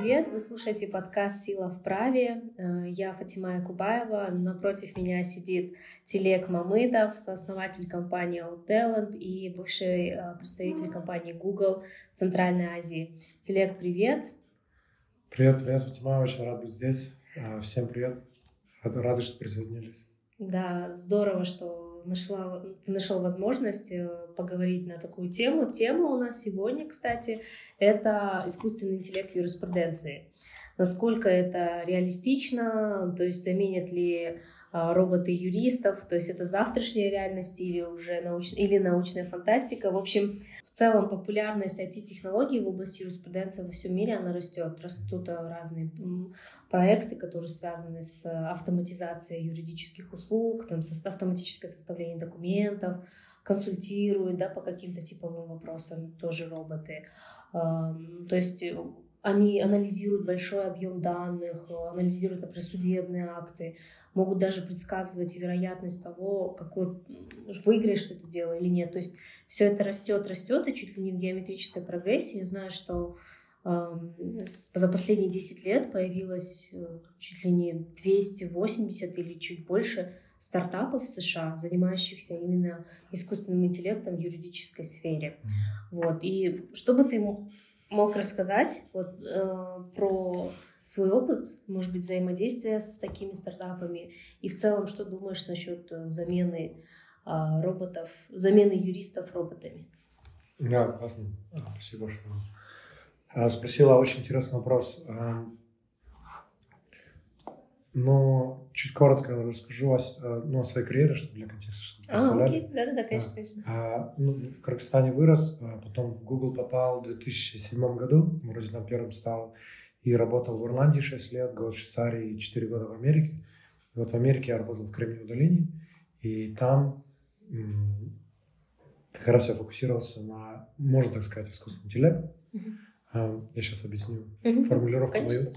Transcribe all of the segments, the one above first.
привет! Вы слушаете подкаст «Сила в праве». Э, я Фатима Якубаева. Напротив меня сидит Телек Мамыдов, сооснователь компании OutTalent и бывший э, представитель компании Google в Центральной Азии. Телек, привет! Привет, привет, Фатима. Очень рад быть здесь. Э, всем привет. Рады, что присоединились. Да, здорово, что нашла, нашел возможность э, поговорить на такую тему. Тема у нас сегодня, кстати, это искусственный интеллект юриспруденции. Насколько это реалистично, то есть заменят ли а, роботы юристов, то есть это завтрашняя реальность или уже науч... или научная фантастика. В общем, в целом популярность IT-технологий в области юриспруденции во всем мире, она растет. Растут э, разные проекты, которые связаны с автоматизацией юридических услуг, там, с автоматическое составление документов, консультируют да, по каким-то типовым вопросам тоже роботы. То есть э, они анализируют большой объем данных, анализируют, например, судебные акты, могут даже предсказывать вероятность того, какой выиграешь ты это дело или нет. То есть все это растет, растет, и чуть ли не в геометрической прогрессии. Я знаю, что за последние 10 лет появилось э, чуть ли не 280 или чуть больше стартапов в США, занимающихся именно искусственным интеллектом в юридической сфере. Вот. И что бы ты мог рассказать вот, э, про свой опыт, может быть, взаимодействия с такими стартапами, и в целом, что думаешь насчет э, замены э, роботов, замены юристов роботами? Да, классно. Спасибо, что а, спросила очень интересный вопрос. А, но чуть коротко расскажу о, а, ну, о своей карьере, чтобы для контекста, чтобы А, окей, да-да-да, конечно, конечно. А, ну, в Кыргызстане вырос, потом в Google попал в 2007 году, вроде там первым стал, и работал в Ирландии 6 лет, год в Швейцарии и 4 года в Америке. И вот в Америке я работал в Кремниевой долине, и там как раз я фокусировался на, можно так сказать, искусственный интеллект. А, я сейчас объясню угу. формулировку Конечно. мою.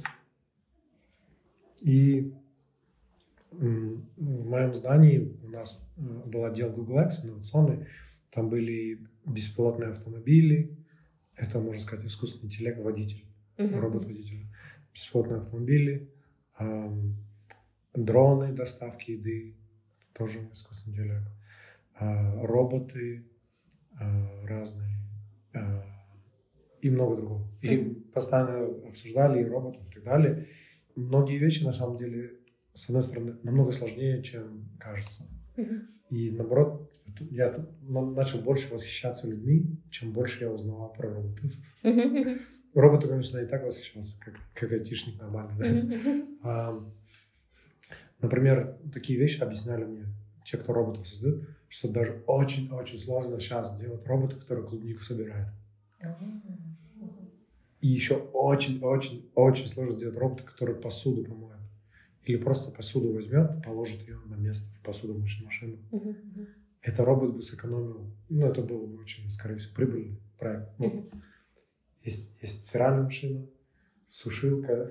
И в моем здании у нас э, был отдел Google X инновационный. Там были беспилотные автомобили. Это, можно сказать, искусственный интеллект, водитель, uh робот-водитель. Беспилотные автомобили, эм, дроны доставки еды, тоже искусственный интеллект. Э, роботы э, разные. Э, и много другого. И mm-hmm. постоянно обсуждали и роботов и так далее. Многие вещи, на самом деле, с одной стороны, намного сложнее, чем кажется. И наоборот, я начал больше восхищаться людьми, чем больше я узнавал про роботов. Роботы, конечно, и так восхищался, как, как айтишник нормальный. Да? А, например, такие вещи объясняли мне те, кто роботов создает, что даже очень-очень сложно сейчас сделать робота, который клубнику собирает. Mm-hmm. И еще очень-очень-очень сложно сделать робота, который посуду помоет. Или просто посуду возьмет, положит ее на место в посудомоечную машину. Uh-huh. Это робот бы сэкономил. Ну, это было бы очень, скорее всего, прибыльный проект. Ну, uh-huh. есть, есть стиральная машина, сушилка,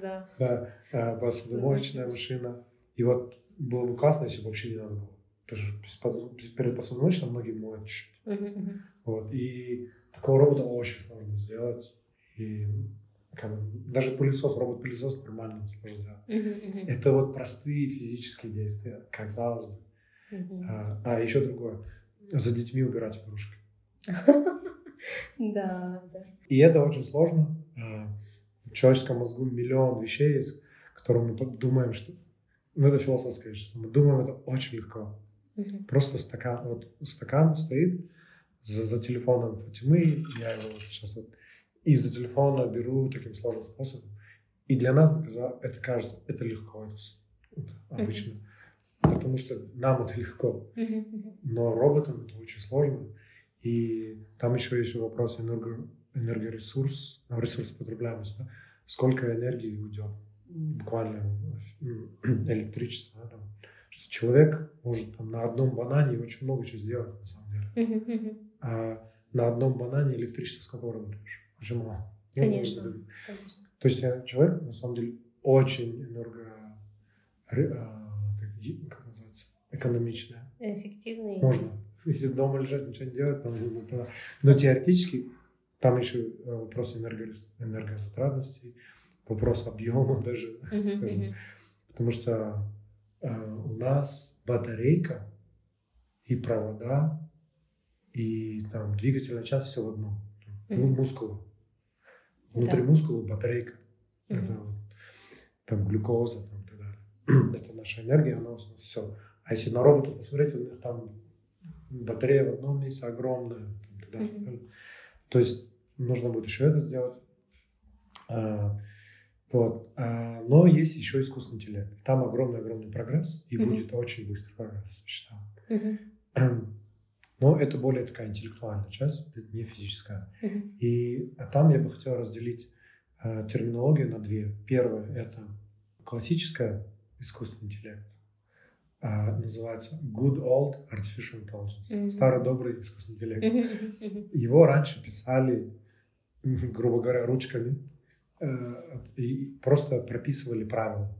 да. Да, а, посудомоечная машина. И вот было бы классно, если бы вообще не надо было. Потому что перед посудомоечной многие моют чуть-чуть. Uh-huh. Вот. И Такого робота очень сложно сделать. И как бы, даже пылесос, робот-пылесос нормально сложно сделать. Uh-huh, uh-huh. Это вот простые физические действия, казалось бы. Uh-huh. А, а еще другое. За детьми убирать игрушки. Да, да. И это очень сложно. А, в человеческом мозгу миллион вещей есть, которые мы думаем, что... Ну, это философская вещь. Мы думаем, это очень легко. Просто стакан, вот стакан стоит, за, за телефоном Фатимы, я его сейчас вот из-за телефона беру таким сложным способом. И для нас это кажется, это легко, это, обычно. Mm-hmm. Потому что нам это легко. Mm-hmm. Но роботам это очень сложно. И там еще есть вопрос энерго, энергоресурс, ресурс потребляемости. Да? Сколько энергии уйдет буквально электричество. Да, там. Что человек может там, на одном банане очень много чего сделать на самом деле. Mm-hmm а на одном банане электричество сколько работаешь? Очень мало. Конечно, конечно. То есть человек, на самом деле, очень энерго... А, как называется? Экономичный. Эффективный. Можно. Если дома лежать, ничего не делать, там, но теоретически Там еще вопрос энерго, энергозатратности, вопрос объема даже, uh-huh, скажем. Uh-huh. Потому что э, у нас батарейка и провода, и там двигательная часть все в одном. Mm-hmm. Мускулы. Внутри да. мускула батарейка. Mm-hmm. Это вот, там глюкоза там, так далее. Это наша энергия, она у нас все. А если на робота посмотреть, у них там батарея в одном месте огромная. Там, mm-hmm. То есть нужно будет еще это сделать. А, вот. А, но есть еще искусственный интеллект. Там огромный-огромный прогресс, и mm-hmm. будет очень быстрый прогресс, я считаю. Mm-hmm. Но это более такая интеллектуальная часть, не физическая. Mm-hmm. И а там я бы хотел разделить э, терминологию на две. Первое – это классическая искусственный интеллект, а, называется Good Old Artificial Intelligence, mm-hmm. старый добрый искусственный интеллект. Mm-hmm. Его раньше писали, грубо говоря, ручками э, и просто прописывали правила.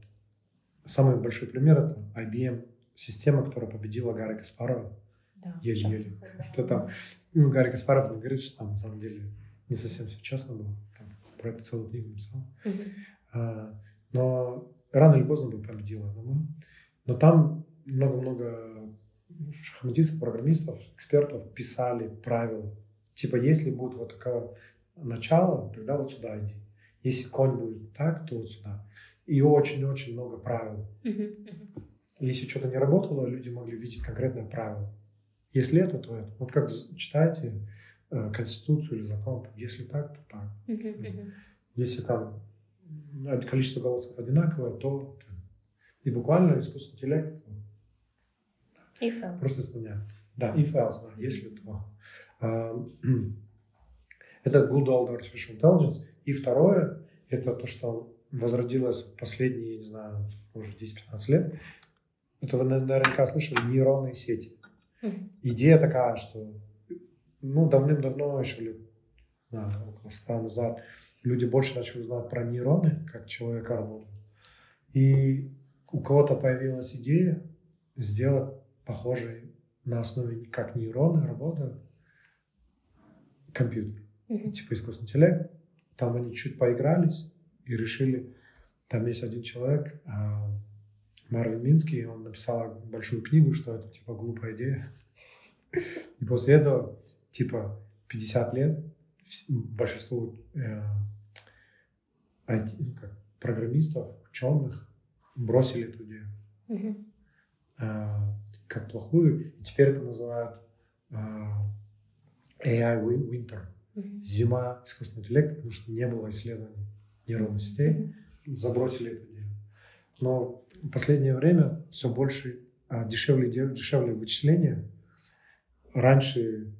Самый большой пример это IBM система, которая победила Гарри Каспарова да, еле-еле. Это там, ну, Гарри Каспаров говорит, что там на самом деле не совсем все честно было. Там, про это целую книгу написал. А, но рано или поздно бы победила, думаю. Но там много-много шахматистов, программистов, экспертов писали правила. Типа, если будет вот такое начало, тогда вот сюда иди. Если конь будет так, то вот сюда. И очень-очень много правил. Если что-то не работало, люди могли видеть конкретное правило. Если это, то это. Вот как читаете э, Конституцию или закон, если так, то так. Если там количество голосов одинаковое, то и буквально искусственный интеллект if else. просто исполняет. Да, if else, да, если то. А, это good old artificial intelligence. И второе, это то, что возродилось последние, не знаю, уже 10-15 лет. Это вы наверняка слышали нейронные сети. Идея такая, что ну, давным-давно, еще лет знаю, около ста назад, люди больше начали узнавать про нейроны, как человек работает. И у кого-то появилась идея сделать похожий на основе, как нейроны работают, компьютер. Mm-hmm. Типа искусственный интеллект. Там они чуть поигрались и решили, там есть один человек, а, Марвин Минский, он написал большую книгу, что это типа глупая идея. И после этого, типа, 50 лет большинство э, как, программистов, ученых бросили эту идею mm-hmm. э, как плохую. И теперь это называют э, AI winter. Mm-hmm. Зима искусственного интеллекта, потому что не было исследований нейронных сетей. Mm-hmm. Забросили эту. Но в последнее время все больше а, дешевле, дешевле вычисления. Раньше,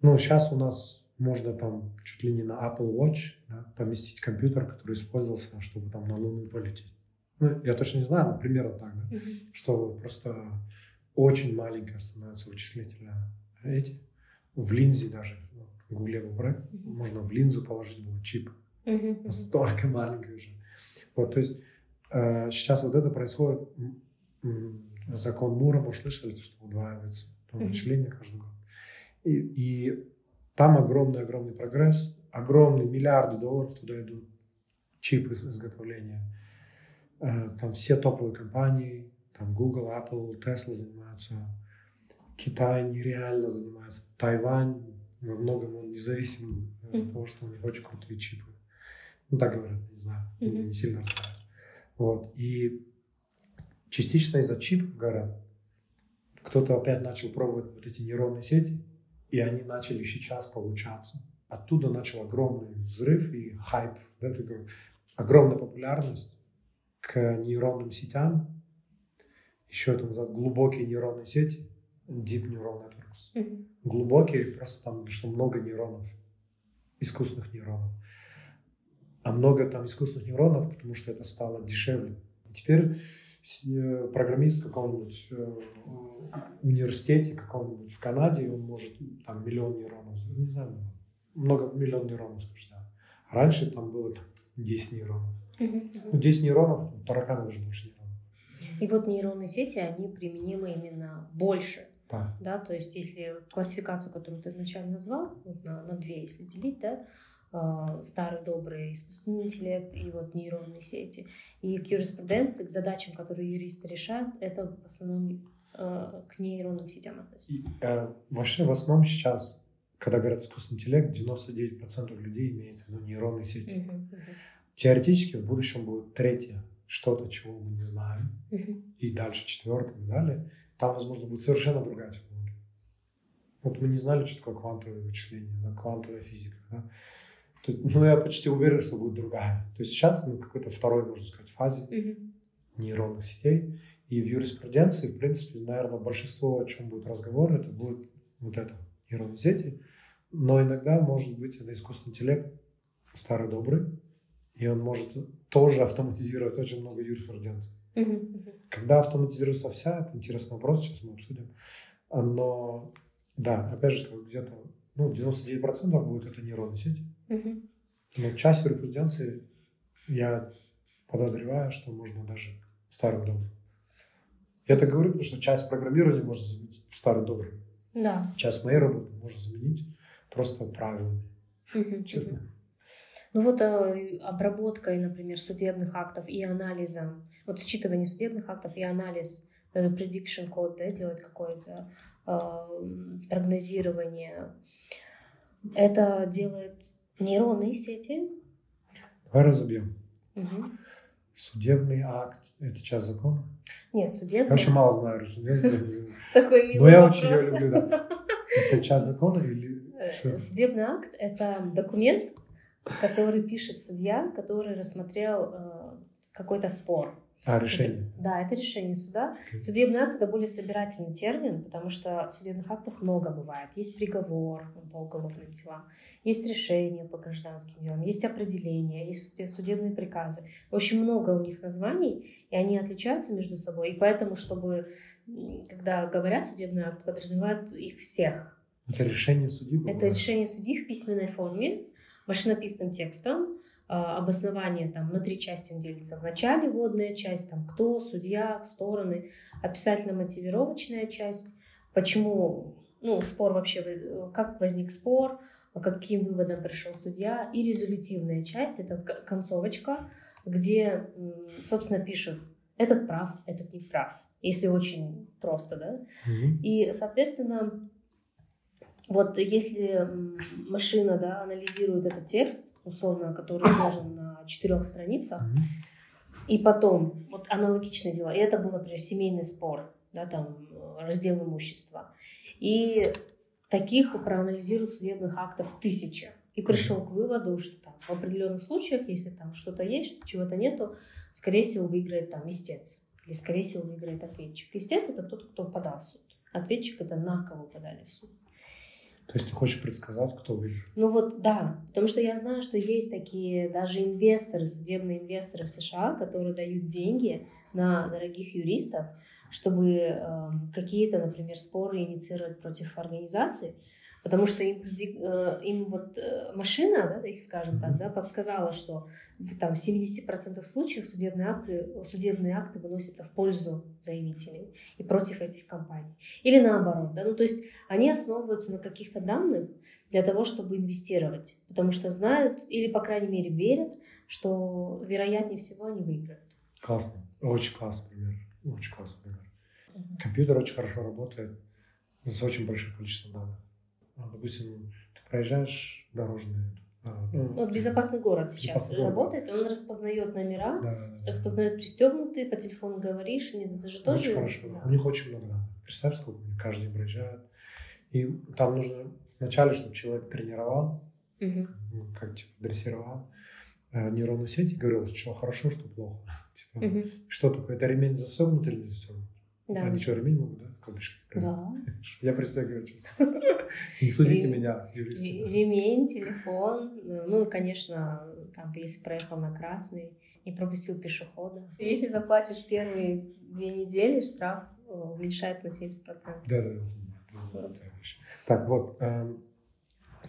ну, сейчас у нас можно там чуть ли не на Apple Watch да, поместить компьютер, который использовался, чтобы там на Луну полететь. Ну, я точно не знаю, но примерно так, да, mm-hmm. что просто очень маленькая становится вычислительная эти. В линзе даже, в гугле брать, mm-hmm. можно в линзу положить был чип. Mm-hmm. Настолько маленький уже. Вот, то есть сейчас вот это происходит, закон Мура, может, слышали, что удваивается вычисление каждый год. И, и там огромный-огромный прогресс, огромные миллиарды долларов туда идут, чипы изготовления. Э, там все топовые компании, там Google, Apple, Tesla занимаются. Китай нереально занимается. Тайвань во многом он независим из-за того, что у них очень крутые чипы. Ну, так говорят, не знаю, не, не сильно разбираюсь. Вот. И частично из-за чипов горят. Кто-то опять начал пробовать вот эти нейронные сети, и они начали сейчас получаться. Оттуда начал огромный взрыв и хайп, да, такой, огромная популярность к нейронным сетям. Еще это называют глубокие нейронные сети, deep neural networks. Mm-hmm. Глубокие, просто там, что много нейронов, искусственных нейронов а много там искусственных нейронов, потому что это стало дешевле. И теперь э, программист в каком-нибудь э, университете, каком-нибудь в Канаде, он может там миллион нейронов, не знаю, много миллион нейронов, скажем, да. А раньше там было там, 10 нейронов. Ну, 10 нейронов, тараканов даже больше нейронов. И вот нейронные сети, они применимы именно больше Да. да, то есть если классификацию, которую ты вначале назвал, вот на, на две, если делить, да, старый добрый искусственный интеллект и вот нейронные сети. И к юриспруденции, к задачам, которые юристы решают, это в основном э, к нейронным сетям относится. И, э, вообще в основном сейчас, когда говорят искусственный интеллект, 99% людей имеют в виду нейронные сети. Мгм, Теоретически в будущем будет третье, что-то, чего мы не знаем, мгм. и дальше четвертое и далее. Там, возможно, будет совершенно другая технология. Вот мы не знали, что такое квантовое вычисление, квантовая физика. Да? Тут, ну, я почти уверен, что будет другая. То есть сейчас мы в какой-то второй, можно сказать, фазе Мгм. нейронных сетей. И в юриспруденции, в принципе, наверное, большинство, о чем будет разговор, это будет вот это, нейронные сети. Но иногда, может быть, это искусственный интеллект старый добрый, и он может тоже автоматизировать очень много юриспруденции. Мгм. Когда автоматизируется вся, это интересный вопрос, сейчас мы обсудим. Но, да, опять же, где-то ну, 99% будет это нейронные сети. Мгм. Но часть юриспруденции, я подозреваю, что можно даже старым добрым. Я так говорю, потому что часть программирования можно заменить старым добрым. Да. Часть моей работы можно заменить просто правильными, Мгм, честно. Ну вот э, обработкой, например, судебных актов и анализом, вот считывание судебных актов и анализ, э, prediction код, да, делать какое-то э, прогнозирование, это делает нейронные сети. Давай разобьем. Мгм. Судебный акт – это часть закона? Нет, Я судебный. вообще мало знаю. Такой Но милый я вопрос. очень ее люблю, да. Это часть закона или Э, что? Судебный акт – это документ, который пишет судья, который рассмотрел э, какой-то спор. А, решение. Да, это решение суда. Окей. Судебный акт это более собирательный термин, потому что судебных актов много бывает. Есть приговор по уголовным делам, есть решение по гражданским делам, есть определение, есть суде- судебные приказы. Очень много у них названий, и они отличаются между собой. И поэтому, чтобы, когда говорят судебный акт, подразумевают их всех. Это решение судьи? грубо Это решение судьи в письменной форме, машинописным текстом, обоснование там на три части он делится. В начале вводная часть, там кто, судья, стороны, описательно-мотивировочная часть, почему, ну, спор вообще, как возник спор, а каким выводом пришел судья, и резолютивная часть, это к- концовочка, где, собственно, пишут, этот прав, этот не прав, если очень просто, да, Мгм. и, соответственно, вот если машина да, анализирует этот текст, условно, который сложен на четырех страницах, и потом, вот аналогичное дело, и это был, например, семейный спор, да, там, раздел имущества, и таких проанализируют судебных актов тысячи, и пришел к выводу, что там, в определенных случаях, если там что-то есть, чего-то нету, скорее всего, выиграет там истец, или, скорее всего, выиграет ответчик. Истец — это тот, кто подал в суд. Ответчик — это на кого подали в суд. То есть ты хочешь предсказать, кто выиграет? Ну вот да, потому что я знаю, что есть такие даже инвесторы, судебные инвесторы в США, которые дают деньги на дорогих юристов, чтобы эм, какие-то, например, споры инициировать против организаций, потому что им, э, им вот э, машина, да, их скажем так, да, подсказала, что в там, 70% случаев судебные акты, судебные акты выносятся в пользу заявителей и против этих компаний. Или наоборот, да, ну то есть они основываются на каких-то данных для того, чтобы инвестировать, потому что знают или, по крайней мере, верят, что вероятнее всего они выиграют. Классно. Очень классный пример. Очень классный пример. Компьютер очень хорошо работает с очень большим количеством данных. А, Допустим, ты проезжаешь дорожные... а, ну, Вот безопасный город сейчас Безопасный город. работает, он распознает номера, Да, да, да. распознает пристегнутые, по телефону говоришь, или это же тоже... Очень хорошо. Да. У них очень много данных. Представь, сколько у них каждый день проезжает. И там нужно вначале, чтобы человек тренировал, ну, как типа дрессировал э, нейронную сеть и говорил, что хорошо, что плохо. Типа, Мгм. Что такое? Это ремень застегнут или не застегнут? Да. Они что, ремень могут, да? в кабишке? Да. Я пристегиваю честно. Не судите Ре- меня, юристы. Ремень, телефон, ну и, конечно, там, если проехал на красный, не пропустил пешехода. Если заплатишь первые две недели, штраф э, уменьшается на 70%. Да, да, да, вещь. Так, вот, эм,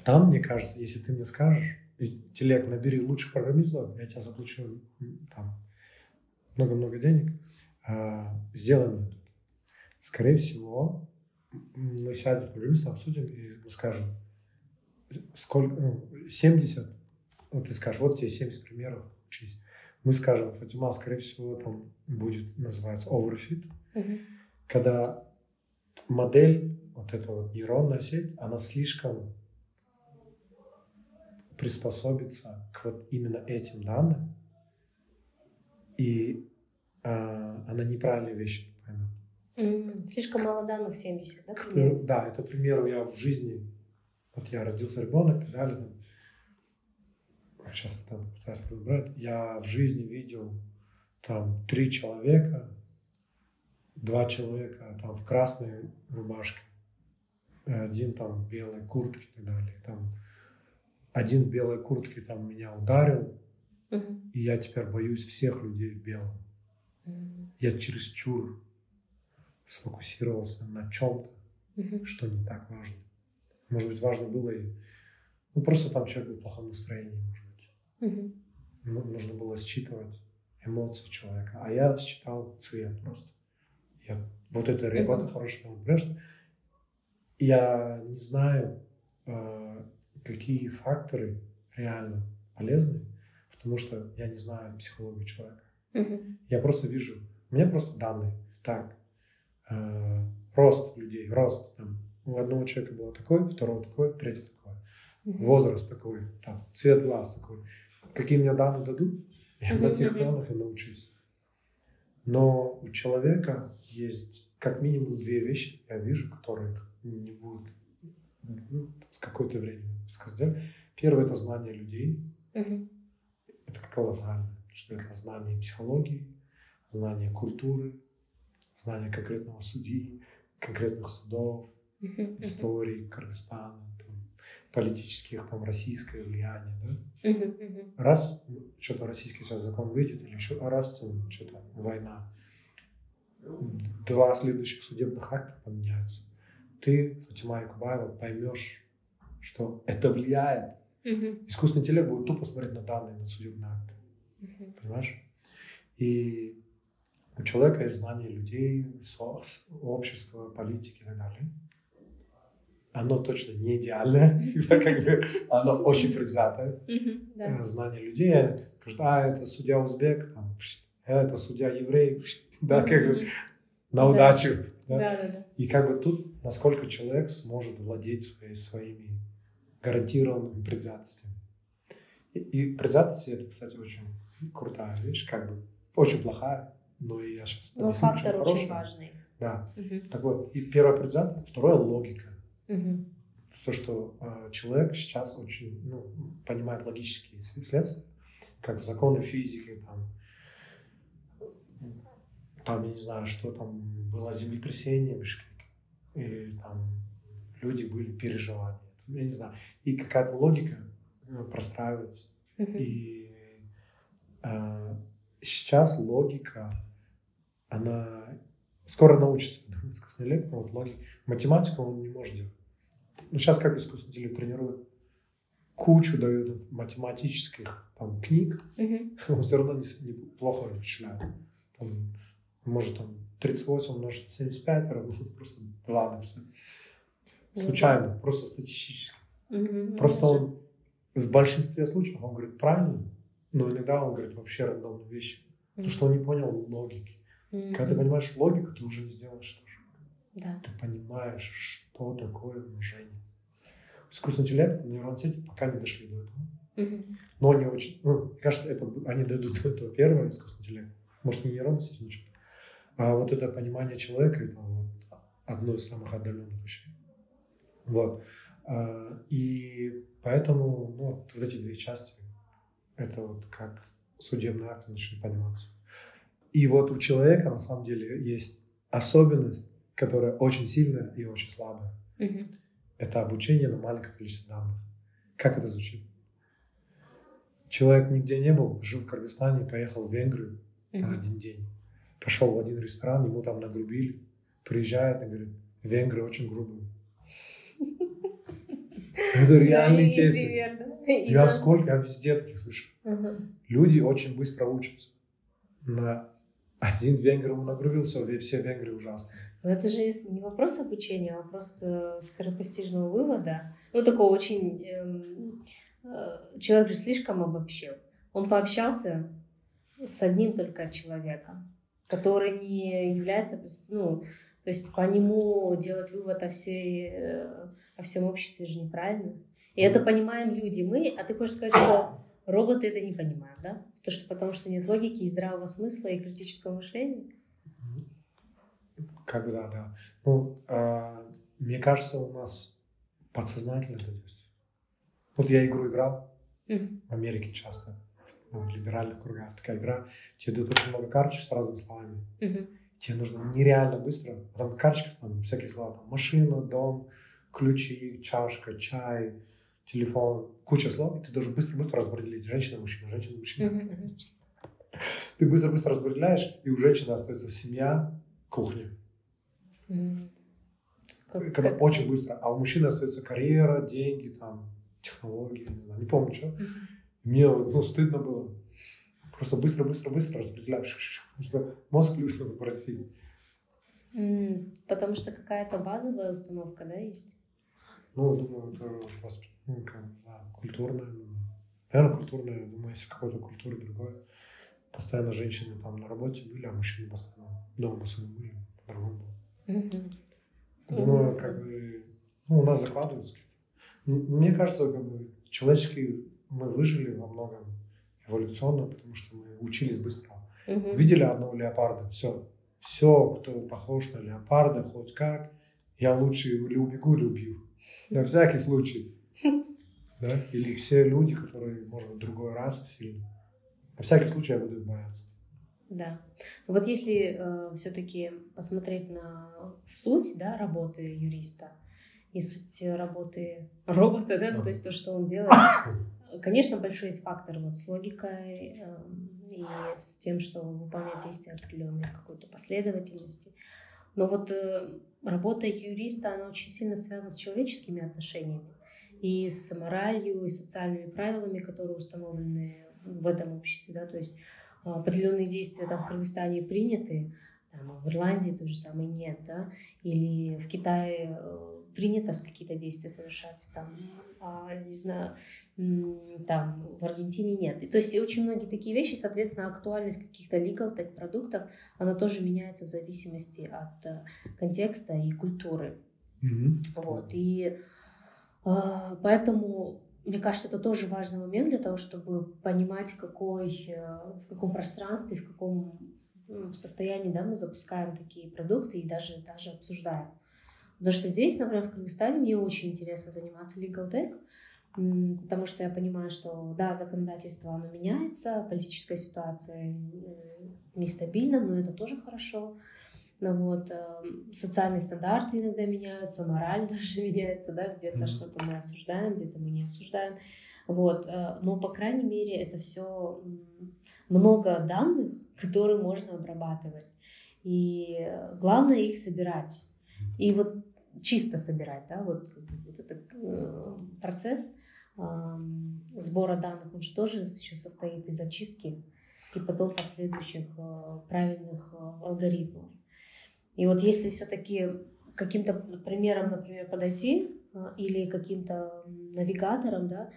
там, мне кажется, если ты мне скажешь, интеллект, набери лучших программистов, я тебе заплачу там много-много денег, э, сделай мне тут. Скорее всего, мы сядем, по обсудим и скажем, сколько, ну, 70, вот ты скажешь, вот тебе 70 примеров, учись. Мы скажем, Фатима, скорее всего, там будет называться overfit, Мгм. когда модель, вот эта вот нейронная сеть, она слишком приспособится к вот именно этим данным, и а, она неправильные вещи Слишком мало данных, 70, да? Примерно? да, это, к примеру, я в жизни, вот я родился ребенок и так далее, там, сейчас потом пытаюсь подобрать, я в жизни видел там три человека, два человека там в красной рубашке, один там в белой куртке и так далее. Там, один в белой куртке там меня ударил, Мгм. и я теперь боюсь всех людей в белом. М, Я чересчур сфокусировался на чем-то, мгм. что не так важно. Может быть, важно было и... Ну, просто там человек был в плохом настроении, может быть. Мгм. Ну, нужно было считывать эмоции человека. А я считал цвет просто. Я, вот это Мгм. работа хорошая. Потому я не знаю, э, какие факторы реально полезны, потому что я не знаю психологию человека. Мгм. Я просто вижу, у меня просто данные. Так, рост людей, рост. Там, у одного человека было такой, второго такой, третьего такой. Мгм. Возраст такой, там, цвет глаз такой. Какие мне данные дадут, я на тех данных и научусь. Но у человека есть как минимум две вещи, я вижу, которые не будут ну, с какое-то время сказать. Первое – это знание людей, Мгм. это колоссально, что это знание психологии, знание культуры, знание конкретного судьи, конкретных судов. Мгм. истории Кыргызстана, там, политических, там, российское влияние, да? Мгм. Раз что-то российский сейчас закон выйдет, или еще раз там, что-то война, два следующих судебных акта поменяются. Ты, Фатима Якубаева, поймешь, что это влияет. Искусственный интеллект будет тупо смотреть на данные, на судебные акты. Понимаешь? И у человека есть знание людей, общества, политики и так далее. Оно точно не идеальное, как бы оно очень предвзятое. Э, Знание людей. Они Скажут, а, это судья узбек, это судья еврей, да, как бы на Да. удачу. да. Да, да, да. И как бы тут, насколько человек сможет владеть своими гарантированными предвзятостями. И, и предвзятости это, кстати, очень крутая вещь, как бы очень плохая, но и я сейчас Но фактор очень важный. Да. Мгм. Так вот, и первая предвзятость, второе логика. Мгм. То, что э, человек сейчас очень ну, понимает логические следствия, как законы физики, там, там, я не знаю, что там было землетрясение в Бишкеке, и там люди были переживания, я не знаю, и какая-то логика э, простраивается. Мгм. И э, сейчас логика, она скоро научится искусственный интеллект, но вот логика, математику он не может делать. Ну, сейчас как искусственный интеллект тренирует, кучу дают математических там, книг, Мгм. он все равно не, с- неплохо вычисляет. Там, может там 38 умножить на 75 равно просто 2 написать. Ну. Случайно, просто статистически. Мгм. Просто он в большинстве случаев он говорит правильно, но иногда он говорит вообще рандомные вещи. Потому что он не понял логики. Мгм. Когда ты понимаешь логику, ты уже не сделаешь тоже. Да. Ты понимаешь, что такое умножение. Искусственный интеллект, нейронные сети пока не дошли до этого. Мгм. Но они очень, ну, мне кажется, это, они дойдут до этого первого искусственного интеллекта. Может, не нейронные сети, ничего. А вот это понимание человека, это вот одно из самых отдаленных вещей. Вот. А, И поэтому ну, вот эти две части, это вот как судебные акты начнут пониматься. И вот у человека на самом деле есть особенность, которая очень сильная и очень слабая. Мгм. Это обучение на маленькое количество данных. Как это звучит? Человек нигде не был, жил в Кыргызстане, поехал в Венгрию на Мгм. один день. Пошел в один ресторан, ему там нагрубили. Приезжает и говорит, венгры очень грубые. Это реальный кейс. Я сколько, я везде таких слышу. Люди очень быстро учатся. На один венгр ему нагрубил, все, все венгры ужасные. Но это же не вопрос обучения, а вопрос э, скоропостижного вывода. Ну, такого очень... Эм, э, человек же слишком обобщил. Он пообщался с одним только человеком, который не является... Ну, то есть по нему делать вывод о, всей, э, о всем обществе же неправильно. И это понимаем люди. Мы, а ты хочешь сказать, что роботы это не понимают, да? То, что, потому что нет логики и здравого смысла и критического мышления? Когда, да. Ну, э, мне кажется, у нас подсознательно это есть. Вот я игру играл mm-hmm. в Америке часто, ну, в либеральных кругах. Такая игра, тебе дают очень много карточек с разными словами. Mm-hmm. Тебе нужно нереально быстро, там карточки, там всякие слова, там машина, дом, ключи, чашка, чай, телефон, куча слов, и ты должен быстро-быстро распределить женщина, мужчина, женщина, мужчина. Mm-hmm. Ты быстро-быстро распределяешь, и у женщины остается семья, кухня. Как, Когда как... очень быстро. А у мужчины остается карьера, деньги, там, технологии, не знаю, не помню что. Mm-hmm. Мне ну, стыдно было. Просто быстро-быстро-быстро распределяешь, что мозг любит простить. Mm, потому что какая-то базовая установка, да, есть? Ну, думаю, это воспри... да, культурная. Наверное, культурная. Думаю, если какой-то культуре другой. Постоянно женщины там на работе были, а мужчины постоянно дома постоянно были. По-другому было. Mm-hmm. Думаю, как бы, ну, у нас закладывается. Мне кажется, как бы, человеческий мы выжили во многом эволюционно, потому что мы учились быстро. Угу. Увидели одного леопарда, все. Все, кто похож на леопарда, хоть как, я лучше или убегу, или убью. На всякий случай. Да? Или все люди, которые, может быть, другой расы сильно. На всякий случай я буду их бояться. Да. Вот если э, все-таки посмотреть на суть да, работы юриста и суть работы робота, да, ну, то есть то, что он делает, конечно, большой есть фактор вот с логикой э, и с тем, что выполнять действия определенные в какой-то последовательности. Но вот э, работа юриста, она очень сильно связана с человеческими отношениями и с моралью, и социальными правилами, которые установлены в этом обществе, да, то есть определенные действия там в Кыргызстане приняты, там, в Ирландии то же самое нет, да, или в Китае э, принято какие-то действия совершать, там, а, не знаю, там, в Аргентине нет. И, то есть очень многие такие вещи, соответственно, актуальность каких-то legal tech продуктов, она тоже меняется в зависимости от э, контекста и культуры. Mm-hmm. Вот, и э, поэтому мне кажется, это тоже важный момент для того, чтобы понимать, какой, в каком пространстве, в каком состоянии да, мы запускаем такие продукты и даже, даже обсуждаем. Потому что здесь, например, в Кыргызстане мне очень интересно заниматься legal tech, потому что я понимаю, что да, законодательство оно меняется, политическая ситуация нестабильна, но это тоже хорошо. Ну, вот, э, социальные стандарты иногда меняются, мораль даже меняется, да, где-то mm-hmm. что-то мы осуждаем, где-то мы не осуждаем. Вот, э, но, по крайней мере, это все много данных, которые можно обрабатывать. И главное их собирать. И вот чисто собирать, да, вот, вот этот э, процесс сбора данных, он же тоже еще состоит из очистки и потом последующих э, правильных э, алгоритмов. И вот если все-таки каким-то примером, например, подойти или каким-то навигатором, да,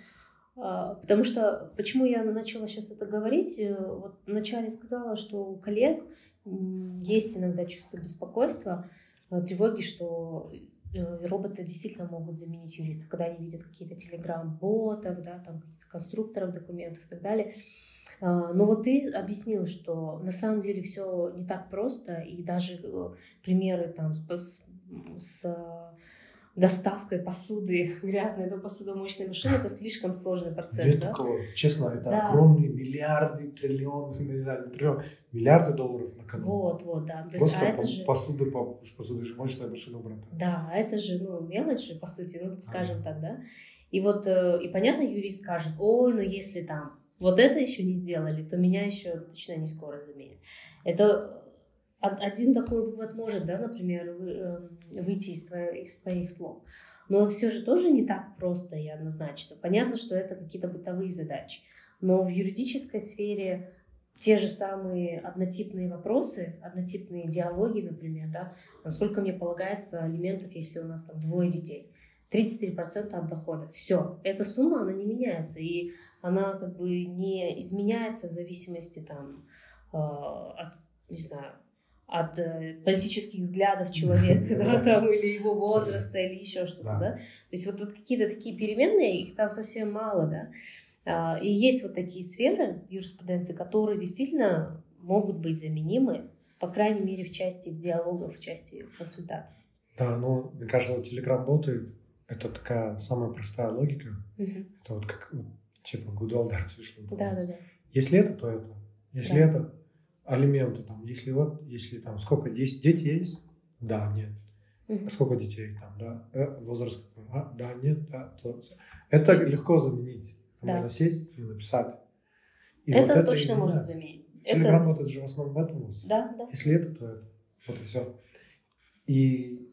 потому что почему я начала сейчас это говорить, э, вот вначале сказала, что у коллег есть иногда чувство беспокойства, э, тревоги, что э, роботы действительно могут заменить юристов, когда они видят какие-то телеграм-ботов, да, там каких-то конструкторов документов и так далее. А, но вот ты объяснил, что на самом деле все не так просто, и даже примеры там с, с доставкой посуды грязной до посудомоечной машины это слишком сложный процесс. Есть да? такого, честно, это да. огромные миллиарды, триллионы, не знаю, триллион, миллиарды долларов на кону. Вот, вот, да. То есть, а это же... посуда, посудомоечная машина, брат. Да, а это же, ну, мелочь по сути, ну, скажем а. так, да. И вот, э, и понятно, юрист скажет, ой, ну если там вот это еще не сделали, то меня еще точно не скоро заменят. Это один такой вывод может, да, например, эм, выйти из твоих, из твоих слов. Но все же тоже не так просто и однозначно. Понятно, что это какие-то бытовые задачи. Но в юридической сфере те же самые однотипные вопросы, однотипные диалоги, например, да, сколько мне полагается алиментов, если у нас там двое детей. 33% от дохода. Все. Эта сумма, она не меняется. И она как бы не изменяется в зависимости там, э, от, не знаю, от э, политических взглядов человека, да, там, или его возраста, или еще что-то, да. да. То есть вот, вот какие-то такие переменные, их там совсем мало, да. А, и есть вот такие сферы юриспруденции, которые действительно могут быть заменимы, по крайней мере, в части диалогов, в части консультаций. Да, ну, мне кажется, вот телеграм-боты — это такая самая простая логика. Угу. Это вот как, типа, good old artificial Да, да, да. Если это, то это. Если да. это, алименты там. Если вот, если там, сколько, есть дети есть? Да, нет. Угу. Сколько детей там, да? Э, возраст какой? А, да, нет, да. То, это легко заменить. Да. Можно сесть и написать. И это, вот это точно можно заменить. Телеграм это... вот же в основном в этом Да, да. Если это, то это. Вот и все. И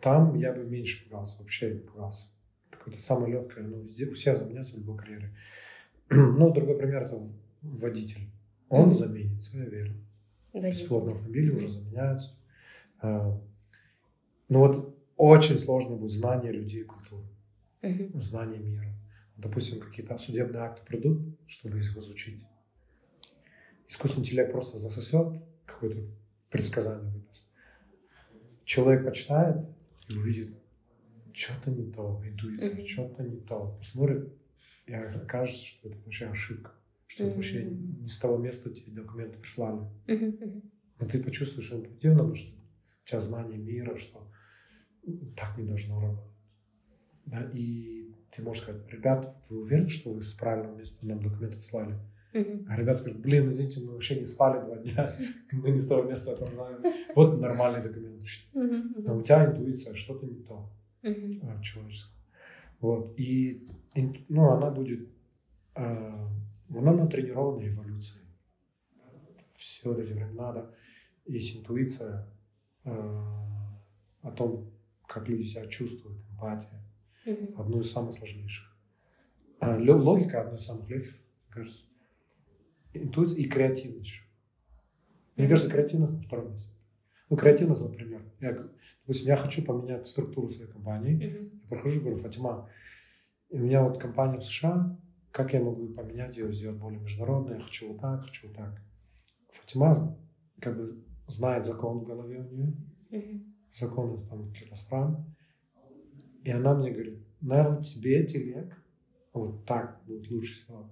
там я бы меньше пугался, вообще не пугался. Какое-то самое легкое, ну, везде, у всех заменяться в любой карьере. ну, другой пример, это водитель. Он заменится, я верю. Водитель. Бесплатные автомобили уже заменяются. А, ну вот очень сложно будет знание людей и культуры. Mm-hmm. Знание мира допустим, какие-то судебные акты придут, чтобы их изучить. Искусственный интеллект просто засосет какое-то предсказание выдаст. Человек почитает и увидит, что-то не то, интуиция, mm-hmm. что-то не то. Посмотрит, и окажется, что это вообще ошибка, что mm-hmm. это вообще не с того места тебе документы прислали. Mm-hmm. Но ты почувствуешь интуитивно, что у тебя знание мира, что так не должно работать. Да? И ты можешь сказать, ребят, вы уверены, что вы с правильного места нам документы слали? Uh-huh. А ребята скажут, блин, извините, мы вообще не спали два дня, мы не с того места знаем. Вот нормальный документ. Uh-huh. Но у тебя интуиция, что-то не то uh-huh. человеческое. Вот. И, и, ну, она будет, э, она натренирована эволюцией. Все эти времена, да, есть интуиция э, о том, как люди себя чувствуют, эмпатия Угу. Одну из самых сложнейших. А, логика одна из самых легких, кажется. Интуиция и креативность. Мне кажется, креативность на втором месте. Ну, креативность, например. Я, допустим, я хочу поменять структуру своей компании. Mm-hmm. Я прохожу, говорю, Фатима, у меня вот компания в США, как я могу поменять ее, сделать более международной? Я хочу вот так, хочу вот так. Фатима как бы знает закон в голове у нее, mm-hmm. законы там каких-то стран. И она мне говорит, наверное, тебе телег вот так будет лучше всего.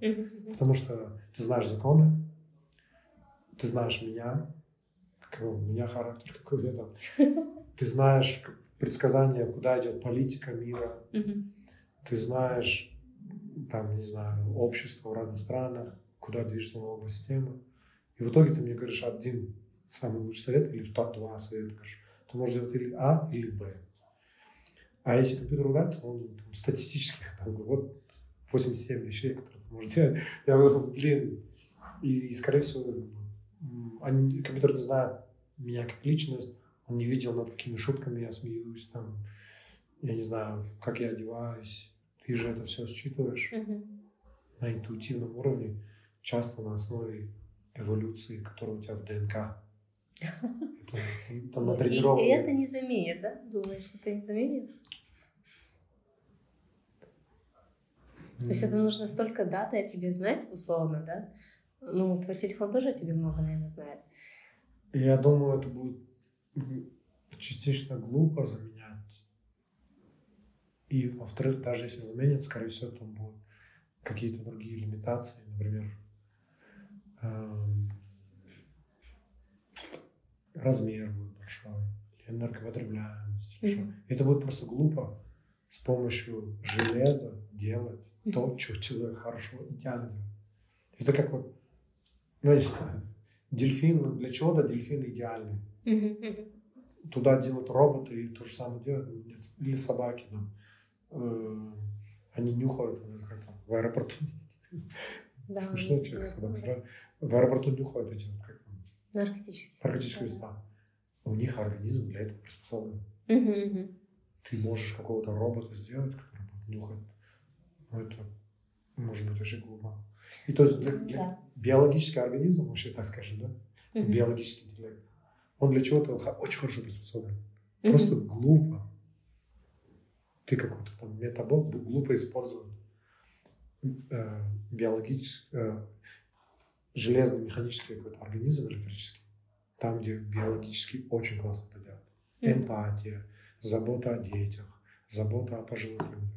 Потому что ты знаешь законы, ты знаешь меня, какой у меня характер какой-то там. Ты знаешь предсказания, куда идет политика мира. Ты знаешь, там, не знаю, общество в разных странах, куда движется новая система. И в итоге ты мне говоришь один самый лучший совет или два совета. Ты можешь делать или А, или Б. А если компьютер ругать, он там, статистически, вот 87 вещей, которые ты можешь делать. Я говорю, блин, и, и скорее всего, они, компьютер не знает меня как личность, он не видел, над какими шутками я смеюсь, там, я не знаю, как я одеваюсь. Ты же это все считываешь mm-hmm. на интуитивном уровне, часто на основе эволюции, которая у тебя в ДНК. Это, это и, и это не заменит, да? Думаешь, это не заменит? То есть это нужно столько даты о тебе знать, условно, да? Ну, твой телефон тоже о тебе много, наверное, знает. Я думаю, это будет частично глупо заменять. И, во-вторых, даже если заменят, скорее всего, там будут какие-то другие лимитации, например, эм, размер будет большой, или энергопотребляемость. Mm-hmm. Это будет просто глупо с помощью железа делать то, что человек хорошо, идеально делает. Это как вот, ну, не знаю, дельфин, ну, для чего-то дельфин идеальный. Туда делают роботы и то же самое делают. Нет. Или собаки. Там. Э, они нюхают, как там, в аэропорту. Да, Смешно человек собака. В аэропорту нюхают эти вот, как там, наркотические, наркотические вещества. У них организм для этого приспособлен. Ты можешь какого-то робота сделать, который будет нюхать ну, это может быть очень глупо. И то есть для, для да. биологический организм, вообще так скажем, да? Угу. Биологический интеллект. Он для чего-то очень хорошо приспособлен. Угу. Просто глупо. Ты какой-то там метабол глупо использован э, биологический, э, железно-механический какой-то организм электрический, там, где биологически очень классно это делают. Эмпатия, забота о детях, забота о пожилых людях.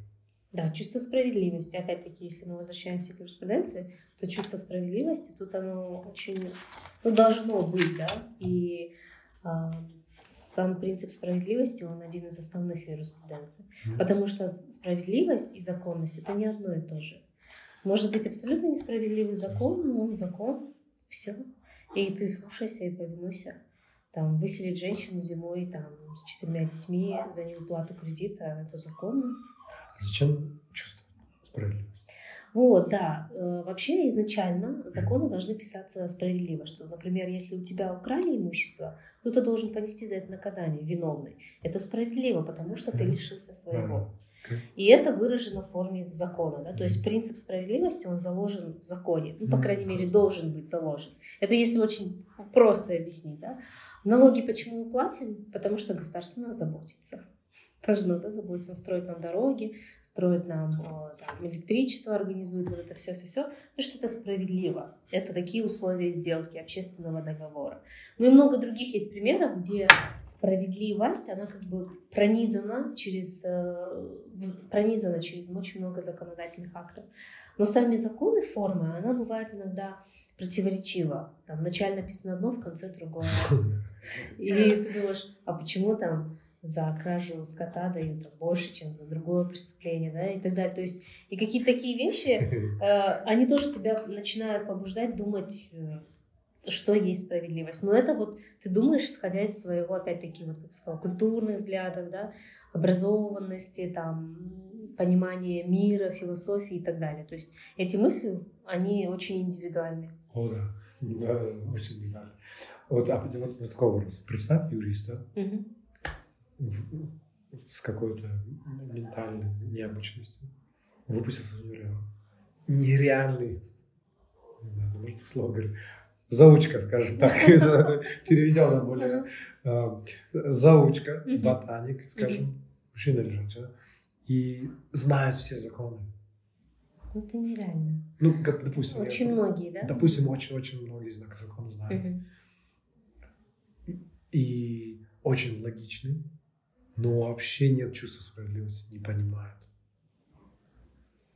Да, чувство справедливости. Опять-таки, если мы возвращаемся к юриспруденции, то чувство справедливости тут оно очень ну, должно быть, да. И а, сам принцип справедливости, он один из основных в юриспруденции. Mm-hmm. Потому что справедливость и законность это не одно и то же. Может быть абсолютно несправедливый закон, но он закон, все. И ты слушайся и повинуйся. Там, выселить женщину зимой там, с четырьмя детьми за неуплату кредита, это законно. Зачем чувствовать справедливость? Вот, да. Э, вообще изначально законы должны писаться справедливо, что, например, если у тебя украли имущество, то ты должен понести за это наказание, виновный. Это справедливо, потому что ты лишился своего. И это выражено в форме закона. Да? То есть принцип справедливости, он заложен в законе. Ну, по крайней мере, должен быть заложен. Это если очень просто объяснить. Да? Налоги почему мы платим? Потому что государство нас заботится тоже надо заботиться. Строит нам дороги, строит нам там, электричество, организует вот это все-все-все. Потому что это справедливо. Это такие условия сделки, общественного договора. Ну и много других есть примеров, где справедливость, она как бы пронизана через, э, пронизана через очень много законодательных актов. Но сами законы, формы, она бывает иногда противоречива. Там вначале написано одно, в конце другое. И ты думаешь, а почему там за кражу скота дают больше, чем за другое преступление, да, и так далее. То есть, и какие-то такие вещи, э, они тоже тебя начинают побуждать думать, э, что есть справедливость. Но это вот ты думаешь, исходя из своего, опять-таки, вот, как сказала, культурных взглядов, да, образованности, там, понимания мира, философии и так далее. То есть эти мысли, они очень индивидуальны. О, да. Да, очень индивидуально. Вот, а вот, вот такой вопрос. Представь юриста, угу с какой-то ментальной необычностью. Выпустился из универа. Нереальный, не знаю, ну, может, слово говорить, заучка, скажем так, переведем на более а, заучка, ботаник, скажем, мужчина лежачий, и знает все законы. Это нереально. Ну, как, допустим. Очень многие, да? Допустим, очень-очень многие законы знают. И очень логичный но вообще нет чувства справедливости, не понимают.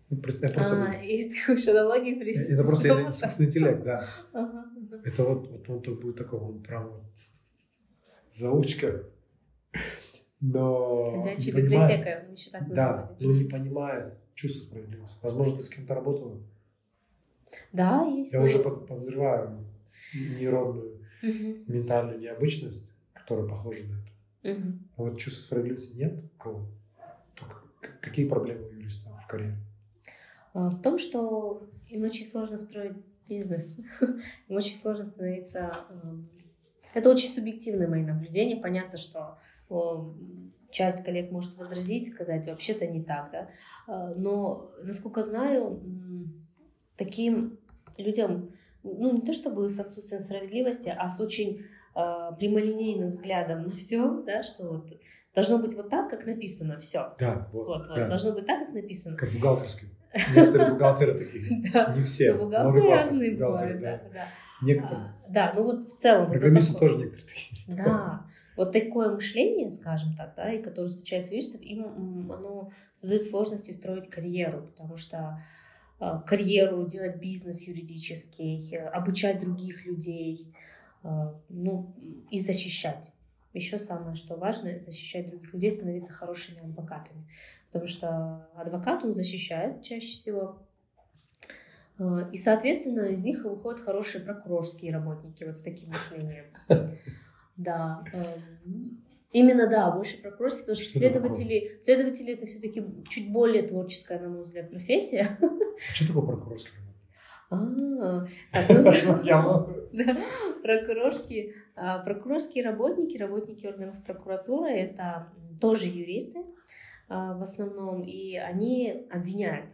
Ну, я просто... А, и ты хочешь аналогии привести? Это просто искусственный интеллект, да. Ага, ага. Это вот, вот он то будет такой, он прям вот заучка. Но Ходячая библиотека, мы еще так Да, но не понимает чувство справедливости. Возможно, ты с кем-то работала? Да, есть. Я уже подозреваю нейронную угу. ментальную необычность, которая похожа на это. Угу. Вот чувство справедливости нет у кого? Только какие проблемы у юриста в карьере? А, в том, что им очень сложно строить бизнес. им очень сложно становиться... Эм, это очень субъективное мои наблюдения. Понятно, что часть коллег может возразить, сказать, вообще-то не так, да. А, но, насколько знаю, таким людям, ну, не то чтобы с отсутствием справедливости, а с очень прямолинейным взглядом на все, да, что вот должно быть вот так, как написано, все. Да, вот. вот, вот да. Должно быть так, как написано. Как бухгалтерский. Некоторые бухгалтеры такие. Да. Не все. Бухгалтеры разные бывают, да. Некоторые. А, да, ну вот в целом. Программисты тоже некоторые такие. Да, вот такое мышление, скажем так, да, и которое встречается у юристов, им оно создает сложности строить карьеру, потому что а, карьеру, делать бизнес юридический, обучать других людей, ну, и защищать. Еще самое, что важно, защищать других людей, становиться хорошими адвокатами. Потому что адвокат, он защищает чаще всего. А, и, соответственно, из них выходят хорошие прокурорские работники вот с таким мышлением. Да. Эм, именно, да, больше прокурорские, потому что, следователи, следователи это все-таки чуть более творческая, на мой взгляд, профессия. Что такое прокурорский а, ну, прокурорские, а, прокурорские работники, работники органов прокуратуры, это тоже юристы а, в основном, и они обвиняют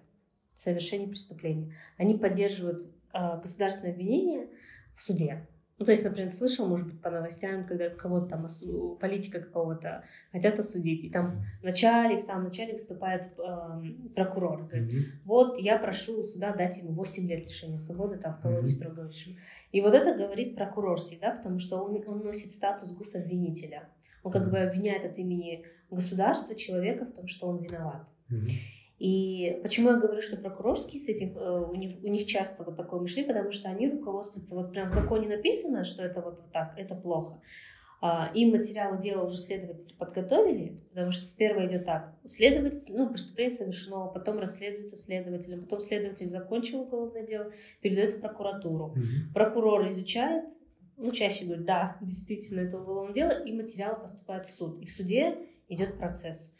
совершения преступления. Они поддерживают э, государственное обвинение в суде. Ну, то есть, например, слышал, может быть, по новостям, когда кого-то там, политика какого-то хотят осудить, и там в начале, в самом начале выступает э, прокурор, говорит, mm-hmm. вот я прошу суда дать ему 8 лет лишения свободы, там, в колонии mm-hmm. строго режима. И вот это говорит прокурор всегда, потому что он, он носит статус гособвинителя. Он как бы обвиняет от имени государства человека в том, что он виноват. Mm-hmm. И почему я говорю, что прокурорские с этим, э, у них, у них часто вот такое мышление, потому что они руководствуются, вот прям в законе написано, что это вот, так, это плохо. А, им материалы дела уже следователи подготовили, потому что сперва идет так. Следователь, ну, преступление совершено, потом расследуется следователем, потом следователь закончил уголовное дело, передает в прокуратуру. Mm-hmm. Прокурор изучает, ну, чаще говорит, да, действительно, это уголовное дело, и материалы поступают в суд. И в суде идет процесс.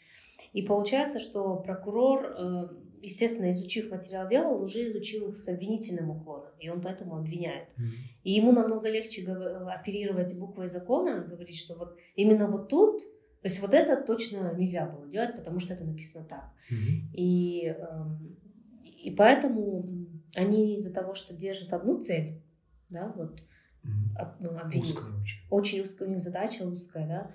И получается, что прокурор, э, естественно, изучив материал дела, он уже изучил их с обвинительным уклоном, и он поэтому обвиняет. Mm-hmm. И ему намного легче оперировать буквой закона, говорить, что вот именно вот тут, то есть вот это точно нельзя было делать, потому что это написано так. Mm-hmm. И, эм, и поэтому они из-за того, что держат одну цель, да, вот, mm-hmm. обвинить. Узкая очень. узкая, у них задача узкая, да,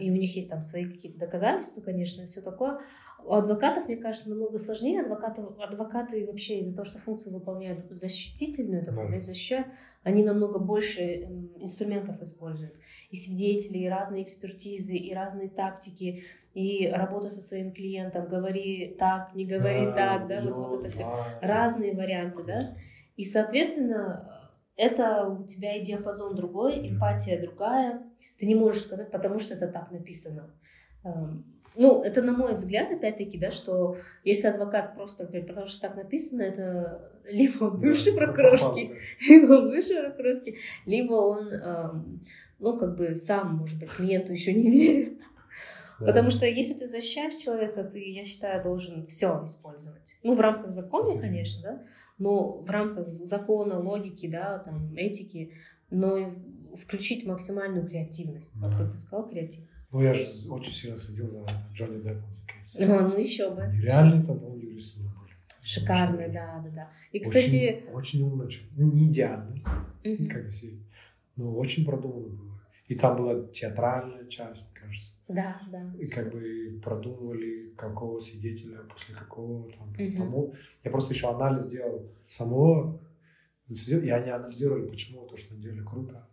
и у них есть там свои какие-то доказательства, конечно, и все такое. У адвокатов, мне кажется, намного сложнее. Адвокаты, адвокаты вообще из-за того, что функцию выполняют защитительную, такую, да. защищают, они намного больше инструментов используют. И свидетели, и разные экспертизы, и разные тактики, и работа со своим клиентом, говори так, не говори да, так, да, вот, вот это все. Разные варианты, да. И, соответственно, это у тебя и диапазон другой, эмпатия другая. Ты не можешь сказать, потому что это так написано. Эм, ну, это на мой взгляд, опять-таки, да, что если адвокат просто говорит, потому что так написано, это либо он бывший прокурорский, либо он бывший прокурорский, либо он, эм, ну, как бы сам, может быть, клиенту еще не верит. Да. Потому что если ты защищаешь человека, ты, я считаю, должен все использовать. Ну, в рамках закона, конечно, да, но в рамках закона, логики, да, там, этики, но включить максимальную креативность. Вот как ты сказал, креатив. Ну, я же очень сильно следил за Джонни Деппом. А, ну, еще бы. Реальные там, по-моему, юристы были. Шикарные, да, да, да. И, кстати... Очень, очень умно. Ну, не идеальный, угу. как все, но очень продуманно было. И там была театральная часть, кажется. Да, да. И как бы продумывали, какого свидетеля, после какого там. Угу. Тому. Я просто еще анализ сделал самого и они анализировали, почему то, что они делали, круто.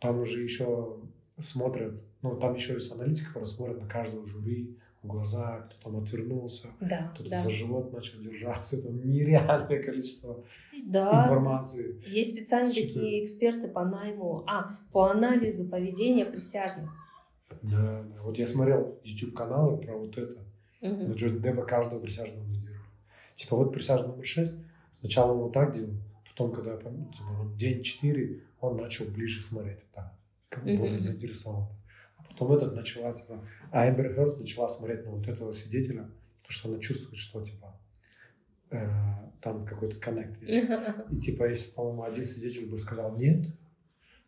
Там уже еще смотрят, ну, там еще есть аналитики, которые смотрят на каждого жюри в глаза, кто там отвернулся, да, кто-то да. за живот начал держаться. Там нереальное количество да. информации. Есть специальные Что-то... такие эксперты по найму, а, по анализу поведения присяжных. Да, да. Вот я смотрел YouTube-каналы про вот это. Угу. На Джонни Деппа каждого присяжного анализировали. Типа вот присяжный номер 6, сначала он вот так делал, потом, когда типа, день 4, он начал ближе смотреть, да, как бы более заинтересован. А потом этот начала, типа, а Эмбер Хёрд начала смотреть на вот этого свидетеля, то что она чувствует, что, типа, э, там какой-то коннект есть. И, типа, если, по-моему, один свидетель бы сказал нет,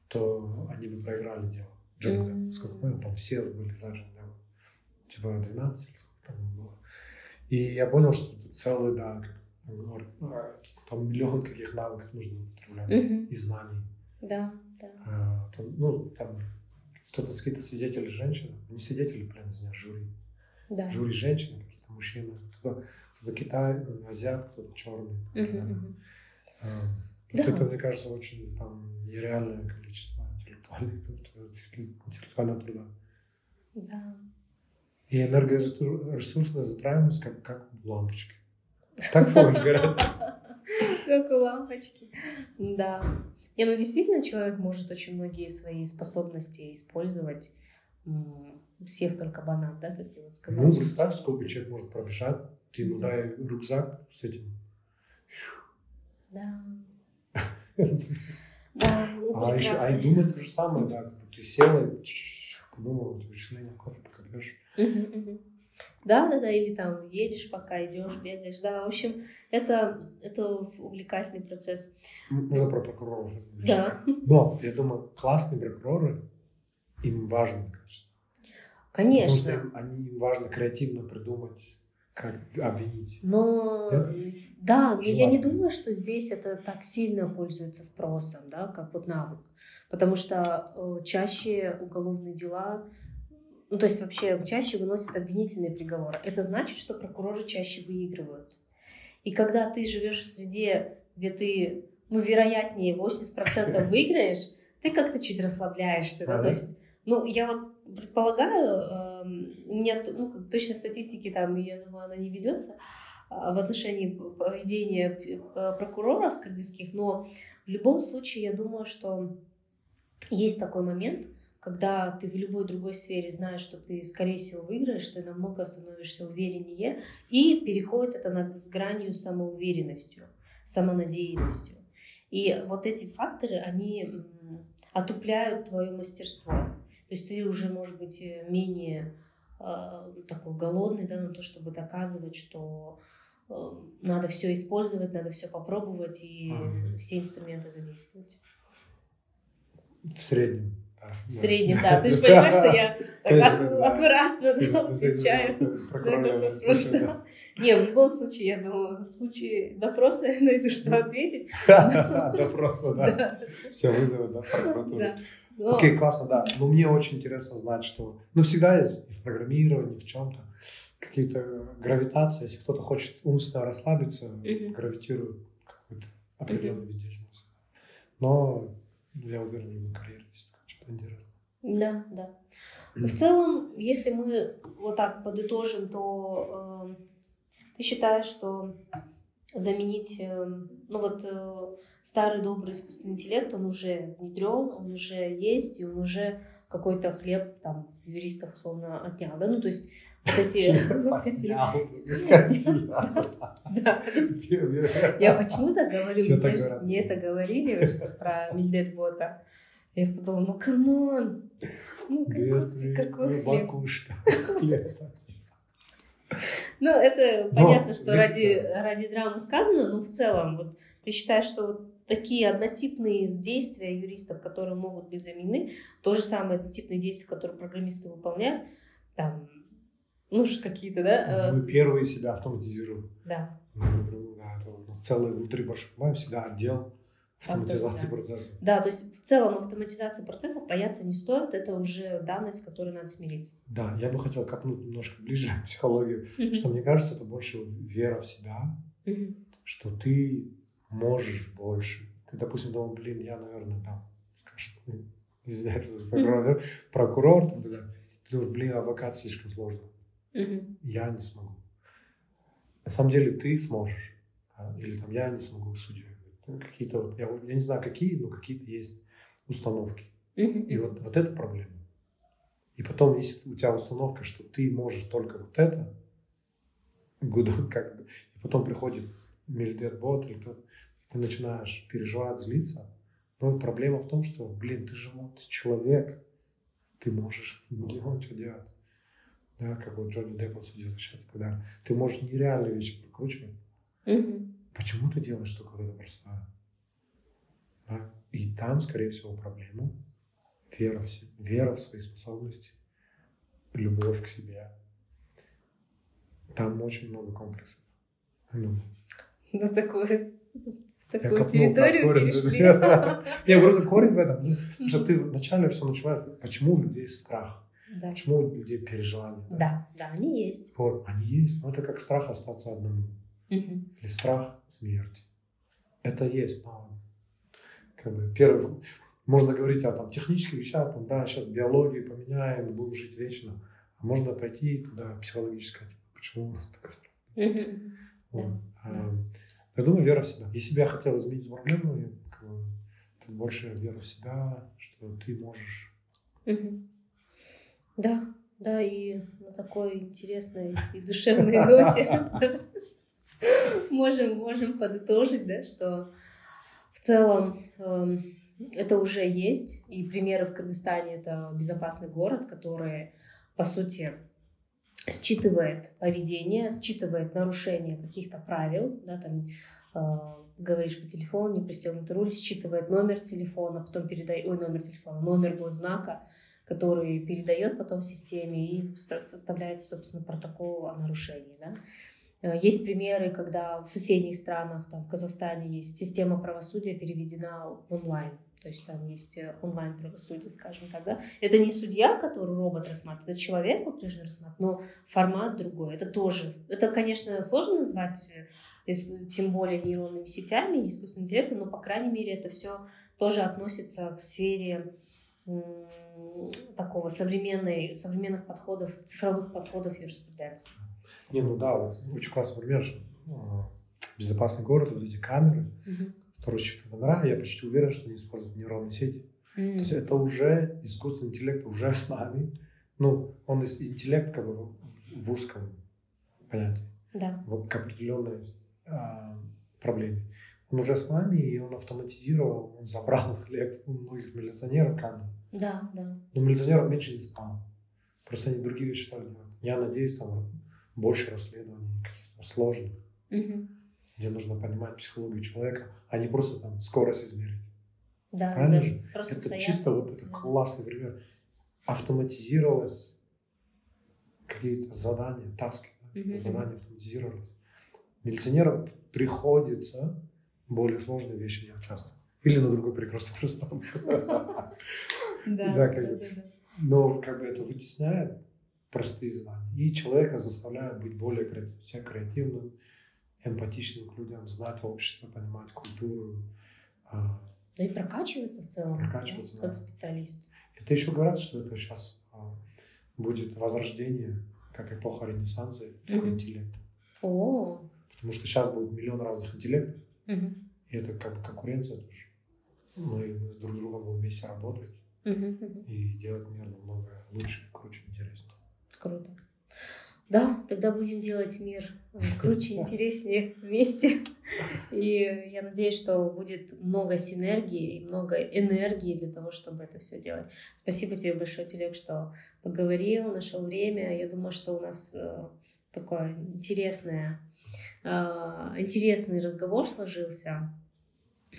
то они бы проиграли дело. Джонни mm сколько помню, там все были за Джонни Типа 12 или сколько там было. И я понял, что целый, да, как там миллион каких навыков нужно употреблять mm-hmm. и знаний. Да, да. А, там, ну, там кто-то, какие-то свидетели женщины, не свидетели, прям, не знаю, жюри. Да. Жюри женщины, какие-то мужчины, кто-то, кто Китай, азиат, кто-то черный. Mm-hmm. А, да. это, мне кажется, очень там нереальное количество интеллектуального труда. Да. И энергоресурсная затраиваемость как, как лампочки. Так помнишь, говорят. Как у лампочки. Да. Не, ну действительно человек может очень многие свои способности использовать, съев только банан, да, как ты вот сказал. Ну, представь, сколько человек может пробежать. Ты ему дай рюкзак с этим. Да. Да, ну, а, еще, а и думать то же самое, да, ты села подумала, вычисление кофе пока пьешь. Да, да, да, или там едешь, пока идешь, бегаешь. Да, в общем, это, это увлекательный процесс. Можно про прокуроров. Да. Но, я думаю, классные прокуроры, им важно, кажется. Конечно. Потому что им, они, им важно креативно придумать как обвинить. Но Нет? да, но я не думаю, что здесь это так сильно пользуется спросом, да, как вот навык. Потому что э, чаще уголовные дела, ну то есть вообще чаще выносят обвинительные приговоры. Это значит, что прокуроры чаще выигрывают. И когда ты живешь в среде, где ты, ну, вероятнее 80% выиграешь, ты как-то чуть расслабляешься, да, Ага. то есть, ну, я вот предполагаю, эм, у меня ну, точно статистики там, я думаю, она не ведется а, в отношении поведения прокуроров кыргызских, но в любом случае я думаю, что есть такой момент, когда ты в любой другой сфере знаешь, что ты, скорее всего, выиграешь, ты намного становишься увереннее, и переходит это на, с гранью самоуверенностью, самонадеянностью. И вот эти факторы, они отупляют твое мастерство. То есть ты уже, может быть, э, менее э, такой голодный да, на то, чтобы доказывать, что э, надо все использовать, надо все попробовать и Мгм. все инструменты задействовать. В среднем. да, В среднем, да. Ты же понимаешь, что я аккуратно отвечаю. Не, в любом случае, я думаю, в случае допроса я найду, что ответить. Допроса, да. Да. Все вызовы, да, прокуратуры. Но- Окей, классно, да. Но мне очень интересно знать, что... Ну, всегда есть и в программировании, в чем-то какие-то гравитации. Если кто-то хочет умственно расслабиться, Мгм. гравитирует какой-то определенной вид деятельности. Но я уверен, в любой карьере есть что-то интересное. Да, да. В целом, если мы вот так подытожим, то эм, ты считаешь, что заменить, эм, ну вот э, старый добрый искусственный интеллект, он уже внедрен, он уже есть, и он уже какой-то хлеб там юристов условно отнял, да, ну то есть вот эти. Я почему-то говорю, мне, так говорят? мне это говорили про Мильдет-бота. Я подумала, ну come on, ну какой, какой хлеб. Ну, это Но, понятно, что ради, ради драмы сказано, но в целом, вот ты считаешь, что вот такие однотипные действия юристов, которые могут быть заменены, то же самое однотипные действия, которые программисты выполняют, там, ну, какие-то, да? э, Мы первые себя автоматизируем. Да, Мы напрямую, да, это вот целый внутри большой команды всегда отдел автоматизации Автоматизации. процесса. да, то есть в целом автоматизации процессов бояться не стоит, это уже данность, с которой надо смириться. Да, я бы хотел копнуть немножко ближе к психологии, что мне кажется, это больше вера в себя, что ты можешь больше. Ты, допустим, думал, блин, я, наверное, там, скажешь, ну, не знаю, что прокурор, прокурор, там, ты думаешь, блин, адвокат слишком сложно, я не смогу. На самом деле ты сможешь, а, или там я не смогу судьей. Ну, Какие-то вот, я, я не знаю, какие, но какие-то есть установки. И вот, вот это проблема. И потом, если у тебя установка, что ты можешь только вот это, как бы, и потом приходит милитет бот или кто ты начинаешь переживать, злиться, но проблема в том, что, блин, ты же вот человек, ты можешь миллион чего делать. Да, как вот Джонни Депп судил защиты, когда ты можешь нереальные вещи прокручивать. Почему ты делаешь вот это простое? Да? И там, скорее всего, проблема вера в, се- вера в свои способности, любовь к себе. Там очень много комплексов. Ну, На такую, я такую копнул территорию корень. перешли. Не, просто корень в этом. ну, что ты вначале все начинаешь, почему у людей страх, Да. почему у людей переживания. Да, да, они есть. Вот, они есть, но это как страх остаться одному. Мгм. или страх смерти. Это есть, но как бы первый, можно говорить о там, технических вещах, там, да, сейчас биологию поменяем, будем жить вечно, а можно пойти туда психологическое, типа, почему у нас такой страх. Мгм. Вот. Да. А, я думаю, вера в себя. Если бы я хотел изменить проблему, я, как бы, это больше вера в себя, что ты можешь. Мгм. Да, да, и на такой интересной и душевной ноте можем, можем подытожить, да, что в целом эм, это уже есть, и примеры в Кыргызстане это безопасный город, который, по сути, считывает поведение, считывает нарушение каких-то правил, да, там э, говоришь по телефону, не пристегнутый руль, считывает номер телефона, потом передает, ой, номер телефона, номер госзнака, который передает потом в системе и составляется, собственно, протокол о нарушении. Да? Э, есть примеры, когда в соседних странах, там, в Казахстане есть система правосудия переведена в онлайн. То есть там есть э, онлайн правосудие, скажем так, да. Это не судья, который робот рассматривает, это человек по-прежнему рассматривает, но формат другой. Это тоже, это, конечно, сложно назвать, э, тем более нейронными сетями, искусственным интеллектом, но, по крайней мере, это все тоже относится к сфере такого современной, современных подходов, цифровых подходов юриспруденции. Не, ну да, вот очень классный пример, что а, безопасный город, вот эти камеры, угу которые считают номера, я почти уверен, что они используют нейронные сети. Mm. То есть это уже искусственный интеллект уже с нами. Ну, он из интеллект как бы в, в узком понятии. Да. Вот к определенной а, проблеме. Он уже с нами, и он автоматизировал, он забрал хлеб у многих милиционеров бы. Да, да. Но милиционеров меньше не стало. Просто они другие вещи стали делать. Я надеюсь, там больше расследований каких-то сложных. Угу где нужно понимать психологию человека, а не просто там скорость измерить. Да, Правильно? Да, это стоят. чисто вот это да. классный пример. Автоматизировалось какие-то задания, таски, угу. задания автоматизировались. Милиционерам приходится более сложные вещи делать часто. Или на другой прекрасный престол. Да, как бы. Но как бы это вытесняет простые знания. И человека заставляет быть более креативным, эмпатичным к людям, знать общество, понимать культуру. А, да и прокачиваться в целом, прокачиваться, да, как специалист. Это еще говорят, что это сейчас а, будет возрождение, как эпоха Ренессанса, такой mm интеллект. О. Потому что сейчас будет миллион разных интеллектов, mm и это как бы конкуренция тоже. Мы, мы друг с другом будем вместе работать mm и делать мир намного лучше, круче, интереснее. Круто. Да, тогда будем делать мир э, круче, интереснее вместе. И я надеюсь, что будет много синергии и много энергии для того, чтобы это все делать. Спасибо тебе большое, Телек, что поговорил, нашел время. Я думаю, что у нас э, такой интересный, э, интересный разговор сложился.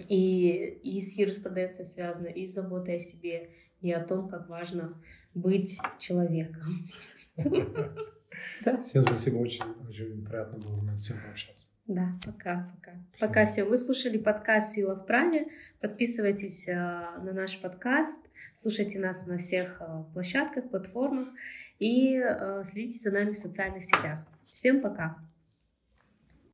И, и с юриспруденцией связано, и с заботой о себе, и о том, как важно быть человеком. Всем спасибо, очень, очень приятно было на эту тему общаться. Да, пока, пока. Пока все. Вы слушали подкаст «Сила в праве». Подписывайтесь э, на наш подкаст, слушайте нас на всех э, площадках, платформах и э, следите за нами в социальных сетях. Всем пока!